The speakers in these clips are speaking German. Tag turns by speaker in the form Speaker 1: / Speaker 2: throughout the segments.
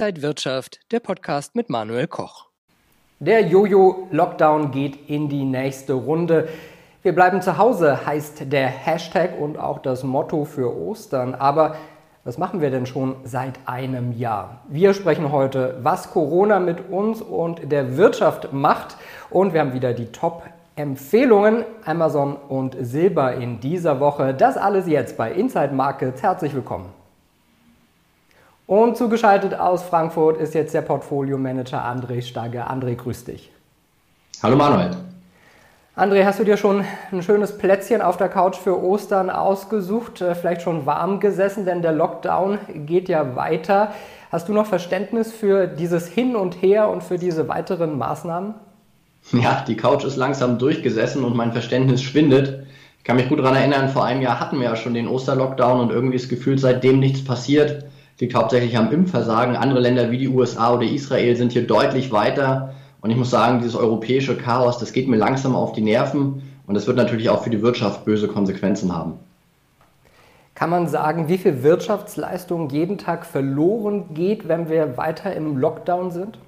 Speaker 1: Inside Wirtschaft, der Podcast mit Manuel Koch.
Speaker 2: Der Jojo-Lockdown geht in die nächste Runde. Wir bleiben zu Hause heißt der Hashtag und auch das Motto für Ostern. Aber was machen wir denn schon seit einem Jahr? Wir sprechen heute, was Corona mit uns und der Wirtschaft macht. Und wir haben wieder die Top-Empfehlungen Amazon und Silber in dieser Woche. Das alles jetzt bei Inside Markets. Herzlich willkommen. Und zugeschaltet aus Frankfurt ist jetzt der Portfolio-Manager André Stagge. André, grüß dich.
Speaker 3: Hallo Manuel.
Speaker 2: André, hast du dir schon ein schönes Plätzchen auf der Couch für Ostern ausgesucht? Äh, vielleicht schon warm gesessen, denn der Lockdown geht ja weiter. Hast du noch Verständnis für dieses Hin und Her und für diese weiteren Maßnahmen?
Speaker 3: Ja, die Couch ist langsam durchgesessen und mein Verständnis schwindet. Ich kann mich gut daran erinnern, vor einem Jahr hatten wir ja schon den Osterlockdown und irgendwie ist gefühlt seitdem nichts passiert liegt hauptsächlich am Impfversagen. Andere Länder wie die USA oder Israel sind hier deutlich weiter. Und ich muss sagen, dieses europäische Chaos, das geht mir langsam auf die Nerven. Und das wird natürlich auch für die Wirtschaft böse Konsequenzen haben.
Speaker 2: Kann man sagen, wie viel Wirtschaftsleistung jeden Tag verloren geht, wenn wir weiter im Lockdown sind?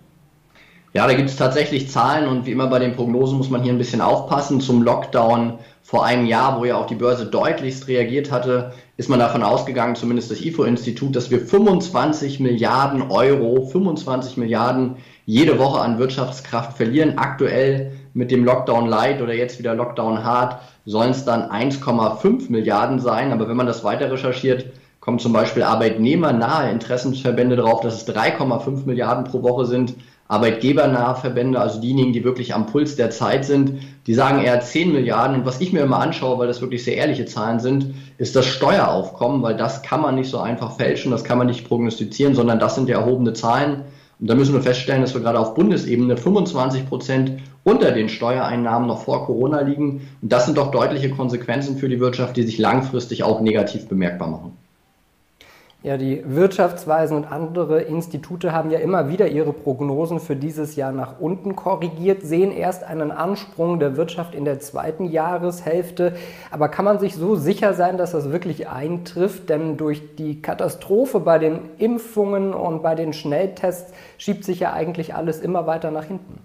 Speaker 3: Ja, da gibt es tatsächlich Zahlen und wie immer bei den Prognosen muss man hier ein bisschen aufpassen. Zum Lockdown vor einem Jahr, wo ja auch die Börse deutlichst reagiert hatte, ist man davon ausgegangen, zumindest das IFO-Institut, dass wir 25 Milliarden Euro, 25 Milliarden jede Woche an Wirtschaftskraft verlieren. Aktuell mit dem Lockdown Light oder jetzt wieder Lockdown Hard sollen es dann 1,5 Milliarden sein. Aber wenn man das weiter recherchiert, kommen zum Beispiel arbeitnehmernahe Interessensverbände drauf, dass es 3,5 Milliarden pro Woche sind. Arbeitgebernahe Verbände, also diejenigen, die wirklich am Puls der Zeit sind, die sagen eher 10 Milliarden. Und was ich mir immer anschaue, weil das wirklich sehr ehrliche Zahlen sind, ist das Steueraufkommen, weil das kann man nicht so einfach fälschen, das kann man nicht prognostizieren, sondern das sind ja erhobene Zahlen. Und da müssen wir feststellen, dass wir gerade auf Bundesebene 25 Prozent unter den Steuereinnahmen noch vor Corona liegen. Und das sind doch deutliche Konsequenzen für die Wirtschaft, die sich langfristig auch negativ bemerkbar machen.
Speaker 2: Ja, die Wirtschaftsweisen und andere Institute haben ja immer wieder ihre Prognosen für dieses Jahr nach unten korrigiert, sehen erst einen Ansprung der Wirtschaft in der zweiten Jahreshälfte. Aber kann man sich so sicher sein, dass das wirklich eintrifft? Denn durch die Katastrophe bei den Impfungen und bei den Schnelltests schiebt sich ja eigentlich alles immer weiter nach hinten.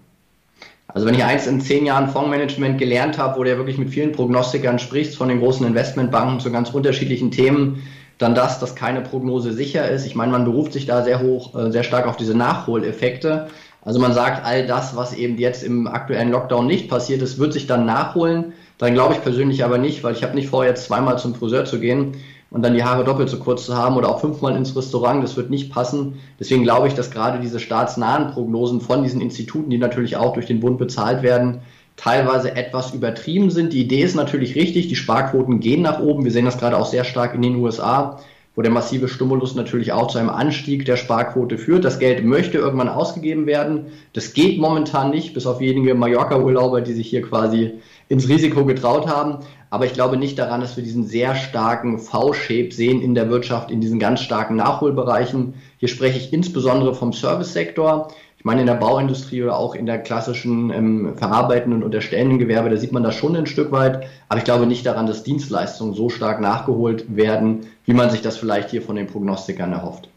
Speaker 3: Also wenn ich eins in zehn Jahren Fondsmanagement gelernt habe, wo du ja wirklich mit vielen Prognostikern sprichst, von den großen Investmentbanken zu ganz unterschiedlichen Themen, dann das, dass keine Prognose sicher ist. Ich meine, man beruft sich da sehr hoch, äh, sehr stark auf diese Nachholeffekte. Also man sagt, all das, was eben jetzt im aktuellen Lockdown nicht passiert ist, wird sich dann nachholen. Dann glaube ich persönlich aber nicht, weil ich habe nicht vor, jetzt zweimal zum Friseur zu gehen und dann die Haare doppelt so kurz zu haben oder auch fünfmal ins Restaurant. Das wird nicht passen. Deswegen glaube ich, dass gerade diese staatsnahen Prognosen von diesen Instituten, die natürlich auch durch den Bund bezahlt werden, teilweise etwas übertrieben sind. Die Idee ist natürlich richtig, die Sparquoten gehen nach oben. Wir sehen das gerade auch sehr stark in den USA, wo der massive Stimulus natürlich auch zu einem Anstieg der Sparquote führt. Das Geld möchte irgendwann ausgegeben werden. Das geht momentan nicht, bis auf wenige Mallorca-Urlauber, die sich hier quasi ins Risiko getraut haben. Aber ich glaube nicht daran, dass wir diesen sehr starken V-Shape sehen in der Wirtschaft, in diesen ganz starken Nachholbereichen. Hier spreche ich insbesondere vom Service-Sektor. Ich meine, in der Bauindustrie oder auch in der klassischen ähm, verarbeitenden und erstellenden Gewerbe, da sieht man das schon ein Stück weit. Aber ich glaube nicht daran, dass Dienstleistungen so stark nachgeholt werden, wie man sich das vielleicht hier von den Prognostikern erhofft.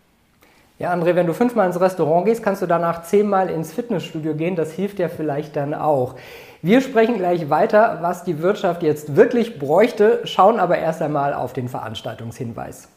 Speaker 2: Ja, André, wenn du fünfmal ins Restaurant gehst, kannst du danach zehnmal ins Fitnessstudio gehen. Das hilft ja vielleicht dann auch. Wir sprechen gleich weiter, was die Wirtschaft jetzt wirklich bräuchte, schauen aber erst einmal auf den Veranstaltungshinweis.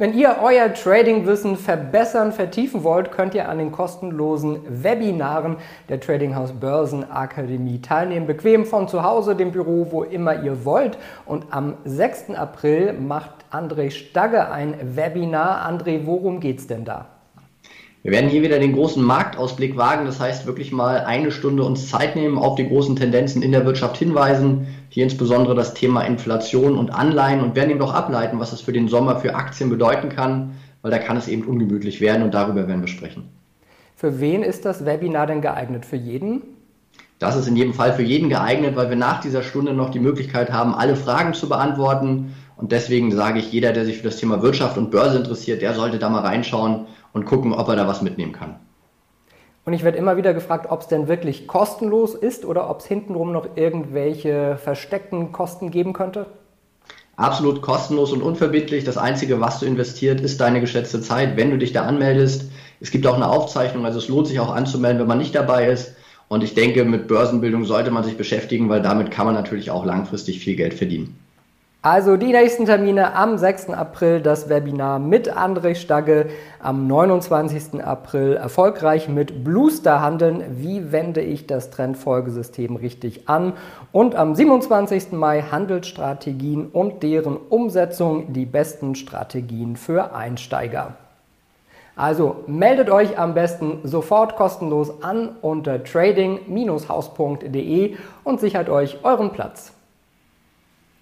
Speaker 2: Wenn ihr euer Trading-Wissen verbessern, vertiefen wollt, könnt ihr an den kostenlosen Webinaren der Trading House Börsen Akademie teilnehmen. Bequem von zu Hause, dem Büro, wo immer ihr wollt. Und am 6. April macht André Stagge ein Webinar. André, worum geht's denn da?
Speaker 3: Wir werden hier wieder den großen Marktausblick wagen. Das heißt, wirklich mal eine Stunde uns Zeit nehmen, auf die großen Tendenzen in der Wirtschaft hinweisen. Hier insbesondere das Thema Inflation und Anleihen und werden eben auch ableiten, was das für den Sommer für Aktien bedeuten kann, weil da kann es eben ungemütlich werden und darüber werden wir sprechen.
Speaker 2: Für wen ist das Webinar denn geeignet? Für jeden?
Speaker 3: Das ist in jedem Fall für jeden geeignet, weil wir nach dieser Stunde noch die Möglichkeit haben, alle Fragen zu beantworten. Und deswegen sage ich, jeder, der sich für das Thema Wirtschaft und Börse interessiert, der sollte da mal reinschauen und gucken, ob er da was mitnehmen kann.
Speaker 2: Und ich werde immer wieder gefragt, ob es denn wirklich kostenlos ist oder ob es hintenrum noch irgendwelche versteckten Kosten geben könnte.
Speaker 3: absolut kostenlos und unverbindlich. Das Einzige, was du investiert, ist deine geschätzte Zeit, wenn du dich da anmeldest. Es gibt auch eine Aufzeichnung, also es lohnt sich auch anzumelden, wenn man nicht dabei ist. Und ich denke, mit Börsenbildung sollte man sich beschäftigen, weil damit kann man natürlich auch langfristig viel Geld verdienen.
Speaker 2: Also die nächsten Termine am 6. April das Webinar mit André Stagge, am 29. April erfolgreich mit Bluestar handeln, wie wende ich das Trendfolgesystem richtig an und am 27. Mai Handelsstrategien und deren Umsetzung, die besten Strategien für Einsteiger. Also meldet euch am besten sofort kostenlos an unter trading-haus.de und sichert euch euren Platz.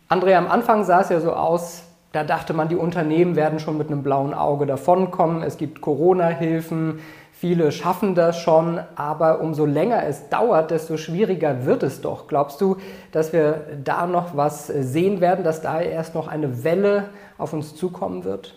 Speaker 2: André, am Anfang sah es ja so aus, da dachte man, die Unternehmen werden schon mit einem blauen Auge davonkommen. Es gibt Corona-Hilfen, viele schaffen das schon, aber umso länger es dauert, desto schwieriger wird es doch. Glaubst du, dass wir da noch was sehen werden, dass da erst noch eine Welle auf uns zukommen wird?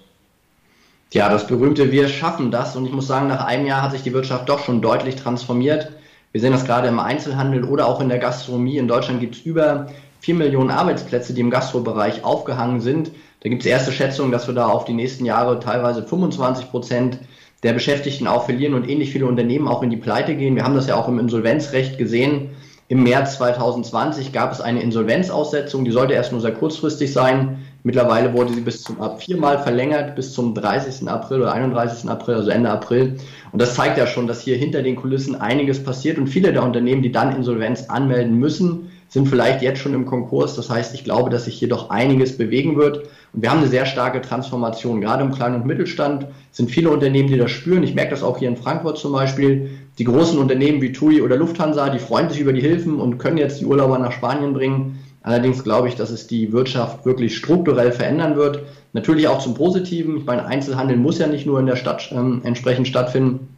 Speaker 3: Ja, das berühmte Wir schaffen das. Und ich muss sagen, nach einem Jahr hat sich die Wirtschaft doch schon deutlich transformiert. Wir sehen das gerade im Einzelhandel oder auch in der Gastronomie. In Deutschland gibt es über vier Millionen Arbeitsplätze, die im Gastrobereich aufgehangen sind. Da gibt es erste Schätzungen, dass wir da auf die nächsten Jahre teilweise 25 Prozent der Beschäftigten auch verlieren und ähnlich viele Unternehmen auch in die Pleite gehen. Wir haben das ja auch im Insolvenzrecht gesehen. Im März 2020 gab es eine Insolvenzaussetzung, die sollte erst nur sehr kurzfristig sein. Mittlerweile wurde sie bis zum viermal verlängert, bis zum 30. April oder 31. April, also Ende April. Und das zeigt ja schon, dass hier hinter den Kulissen einiges passiert und viele der Unternehmen, die dann Insolvenz anmelden müssen, sind vielleicht jetzt schon im Konkurs. Das heißt, ich glaube, dass sich hier doch einiges bewegen wird. Und wir haben eine sehr starke Transformation. Gerade im Kleinen- und Mittelstand sind viele Unternehmen, die das spüren. Ich merke das auch hier in Frankfurt zum Beispiel. Die großen Unternehmen wie TUI oder Lufthansa, die freuen sich über die Hilfen und können jetzt die Urlauber nach Spanien bringen. Allerdings glaube ich, dass es die Wirtschaft wirklich strukturell verändern wird. Natürlich auch zum Positiven. Ich meine, Einzelhandel muss ja nicht nur in der Stadt ähm, entsprechend stattfinden.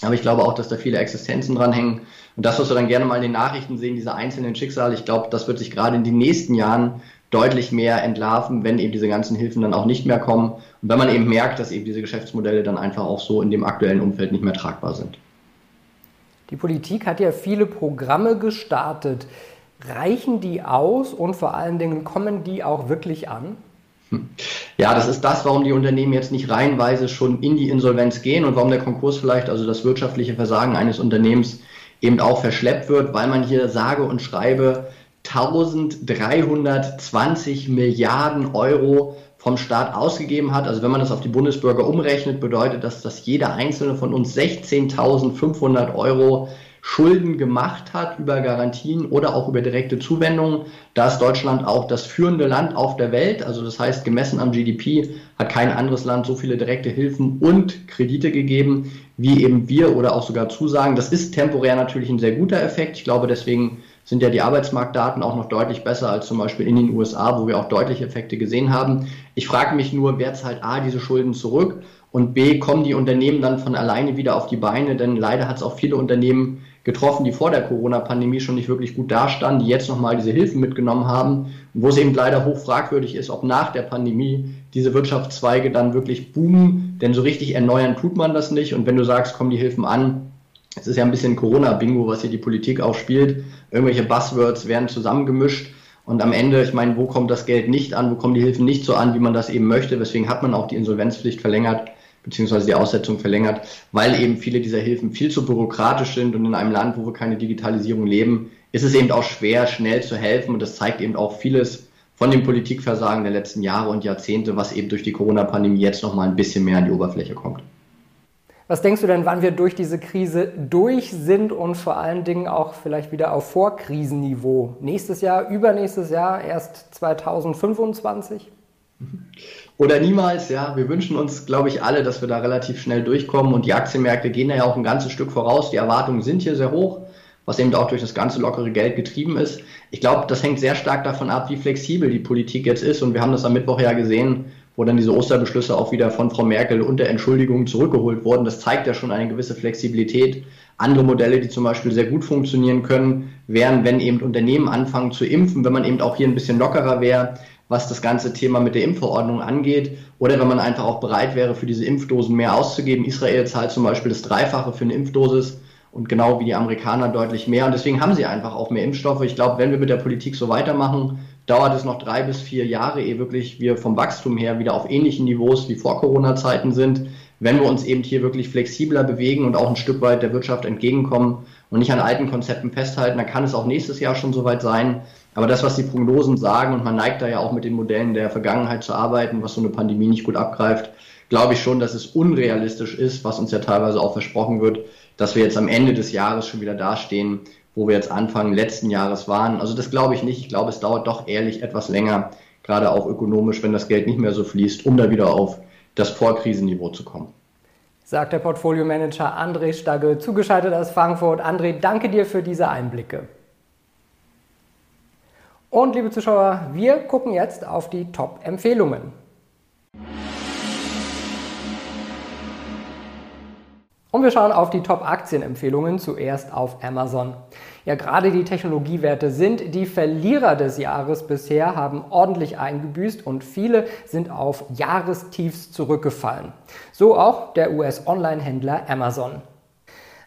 Speaker 3: Aber ich glaube auch, dass da viele Existenzen dranhängen. Und das, was wir dann gerne mal in den Nachrichten sehen, diese einzelnen Schicksale, ich glaube, das wird sich gerade in den nächsten Jahren deutlich mehr entlarven, wenn eben diese ganzen Hilfen dann auch nicht mehr kommen und wenn man eben merkt, dass eben diese Geschäftsmodelle dann einfach auch so in dem aktuellen Umfeld nicht mehr tragbar sind.
Speaker 2: Die Politik hat ja viele Programme gestartet. Reichen die aus und vor allen Dingen kommen die auch wirklich an?
Speaker 3: Ja, das ist das, warum die Unternehmen jetzt nicht reihenweise schon in die Insolvenz gehen und warum der Konkurs vielleicht, also das wirtschaftliche Versagen eines Unternehmens eben auch verschleppt wird, weil man hier sage und schreibe 1320 Milliarden Euro vom Staat ausgegeben hat. Also wenn man das auf die Bundesbürger umrechnet, bedeutet das, dass jeder einzelne von uns 16.500 Euro Schulden gemacht hat über Garantien oder auch über direkte Zuwendungen. Da ist Deutschland auch das führende Land auf der Welt. Also das heißt, gemessen am GDP hat kein anderes Land so viele direkte Hilfen und Kredite gegeben, wie eben wir oder auch sogar Zusagen. Das ist temporär natürlich ein sehr guter Effekt. Ich glaube, deswegen sind ja die Arbeitsmarktdaten auch noch deutlich besser als zum Beispiel in den USA, wo wir auch deutliche Effekte gesehen haben. Ich frage mich nur, wer zahlt A diese Schulden zurück und B, kommen die Unternehmen dann von alleine wieder auf die Beine? Denn leider hat es auch viele Unternehmen getroffen, die vor der Corona-Pandemie schon nicht wirklich gut dastanden, die jetzt nochmal diese Hilfen mitgenommen haben, wo es eben leider hoch fragwürdig ist, ob nach der Pandemie diese Wirtschaftszweige dann wirklich boomen, denn so richtig erneuern tut man das nicht. Und wenn du sagst, kommen die Hilfen an, es ist ja ein bisschen Corona-Bingo, was hier die Politik auch spielt. Irgendwelche Buzzwords werden zusammengemischt. Und am Ende, ich meine, wo kommt das Geld nicht an, wo kommen die Hilfen nicht so an, wie man das eben möchte. Deswegen hat man auch die Insolvenzpflicht verlängert beziehungsweise die Aussetzung verlängert, weil eben viele dieser Hilfen viel zu bürokratisch sind und in einem Land, wo wir keine Digitalisierung leben, ist es eben auch schwer, schnell zu helfen und das zeigt eben auch vieles von dem Politikversagen der letzten Jahre und Jahrzehnte, was eben durch die Corona-Pandemie jetzt nochmal ein bisschen mehr an die Oberfläche kommt.
Speaker 2: Was denkst du denn, wann wir durch diese Krise durch sind und vor allen Dingen auch vielleicht wieder auf Vorkrisenniveau? Nächstes Jahr, übernächstes Jahr, erst 2025?
Speaker 3: Oder niemals, ja. Wir wünschen uns, glaube ich, alle, dass wir da relativ schnell durchkommen und die Aktienmärkte gehen ja auch ein ganzes Stück voraus. Die Erwartungen sind hier sehr hoch, was eben auch durch das ganze lockere Geld getrieben ist. Ich glaube, das hängt sehr stark davon ab, wie flexibel die Politik jetzt ist und wir haben das am Mittwoch ja gesehen, wo dann diese Osterbeschlüsse auch wieder von Frau Merkel unter Entschuldigung zurückgeholt wurden. Das zeigt ja schon eine gewisse Flexibilität. Andere Modelle, die zum Beispiel sehr gut funktionieren können, wären, wenn eben Unternehmen anfangen zu impfen, wenn man eben auch hier ein bisschen lockerer wäre, was das ganze Thema mit der Impfverordnung angeht. Oder wenn man einfach auch bereit wäre, für diese Impfdosen mehr auszugeben. Israel zahlt zum Beispiel das Dreifache für eine Impfdosis und genau wie die Amerikaner deutlich mehr. Und deswegen haben sie einfach auch mehr Impfstoffe. Ich glaube, wenn wir mit der Politik so weitermachen, dauert es noch drei bis vier Jahre, ehe wirklich wir vom Wachstum her wieder auf ähnlichen Niveaus wie vor Corona-Zeiten sind. Wenn wir uns eben hier wirklich flexibler bewegen und auch ein Stück weit der Wirtschaft entgegenkommen und nicht an alten Konzepten festhalten, dann kann es auch nächstes Jahr schon soweit sein. Aber das, was die Prognosen sagen, und man neigt da ja auch mit den Modellen der Vergangenheit zu arbeiten, was so eine Pandemie nicht gut abgreift, glaube ich schon, dass es unrealistisch ist, was uns ja teilweise auch versprochen wird, dass wir jetzt am Ende des Jahres schon wieder dastehen, wo wir jetzt Anfang letzten Jahres waren. Also das glaube ich nicht. Ich glaube, es dauert doch ehrlich etwas länger, gerade auch ökonomisch, wenn das Geld nicht mehr so fließt, um da wieder auf das Vorkrisenniveau zu kommen.
Speaker 2: Sagt der Portfolio-Manager André Stagge, zugeschaltet aus Frankfurt. André, danke dir für diese Einblicke. Und liebe Zuschauer, wir gucken jetzt auf die Top-Empfehlungen. Und wir schauen auf die Top-Aktienempfehlungen, zuerst auf Amazon. Ja, gerade die Technologiewerte sind die Verlierer des Jahres bisher, haben ordentlich eingebüßt und viele sind auf Jahrestiefs zurückgefallen. So auch der US-Online-Händler Amazon.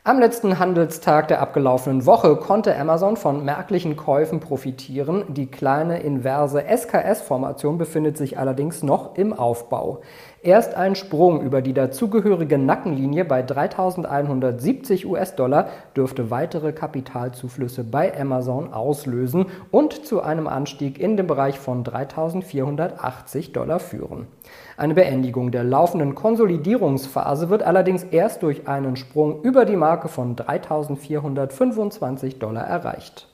Speaker 2: Am letzten Handelstag der abgelaufenen Woche konnte Amazon von merklichen Käufen profitieren. Die kleine inverse SKS-Formation befindet sich allerdings noch im Aufbau. Erst ein Sprung über die dazugehörige Nackenlinie bei 3.170 US-Dollar dürfte weitere Kapitalzuflüsse bei Amazon auslösen und zu einem Anstieg in den Bereich von 3.480 Dollar führen. Eine Beendigung der laufenden Konsolidierungsphase wird allerdings erst durch einen Sprung über die Marke von 3.425 Dollar erreicht.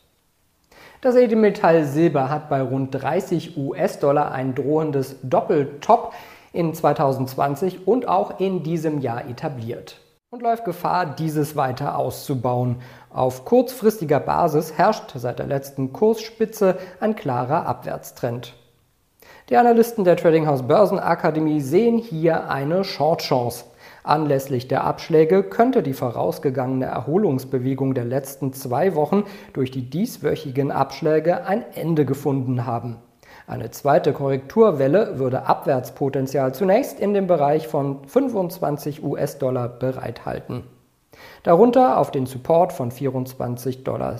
Speaker 2: Das Edelmetall Silber hat bei rund 30 US-Dollar ein drohendes Doppeltop in 2020 und auch in diesem Jahr etabliert und läuft Gefahr, dieses weiter auszubauen. Auf kurzfristiger Basis herrscht seit der letzten Kursspitze ein klarer Abwärtstrend. Die Analysten der Trading House Börsenakademie sehen hier eine Short-Chance. Anlässlich der Abschläge könnte die vorausgegangene Erholungsbewegung der letzten zwei Wochen durch die dieswöchigen Abschläge ein Ende gefunden haben. Eine zweite Korrekturwelle würde Abwärtspotenzial zunächst in dem Bereich von 25 US-Dollar bereithalten. Darunter auf den Support von 24,10 Dollar.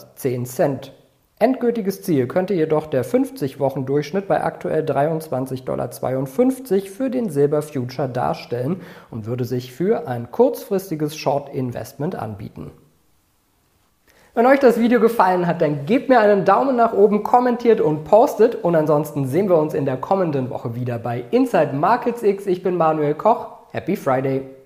Speaker 2: Endgültiges Ziel könnte jedoch der 50-Wochen-Durchschnitt bei aktuell 23,52 Dollar für den Silber Future darstellen und würde sich für ein kurzfristiges Short-Investment anbieten. Wenn euch das Video gefallen hat, dann gebt mir einen Daumen nach oben, kommentiert und postet. Und ansonsten sehen wir uns in der kommenden Woche wieder bei Inside Markets X. Ich bin Manuel Koch. Happy Friday!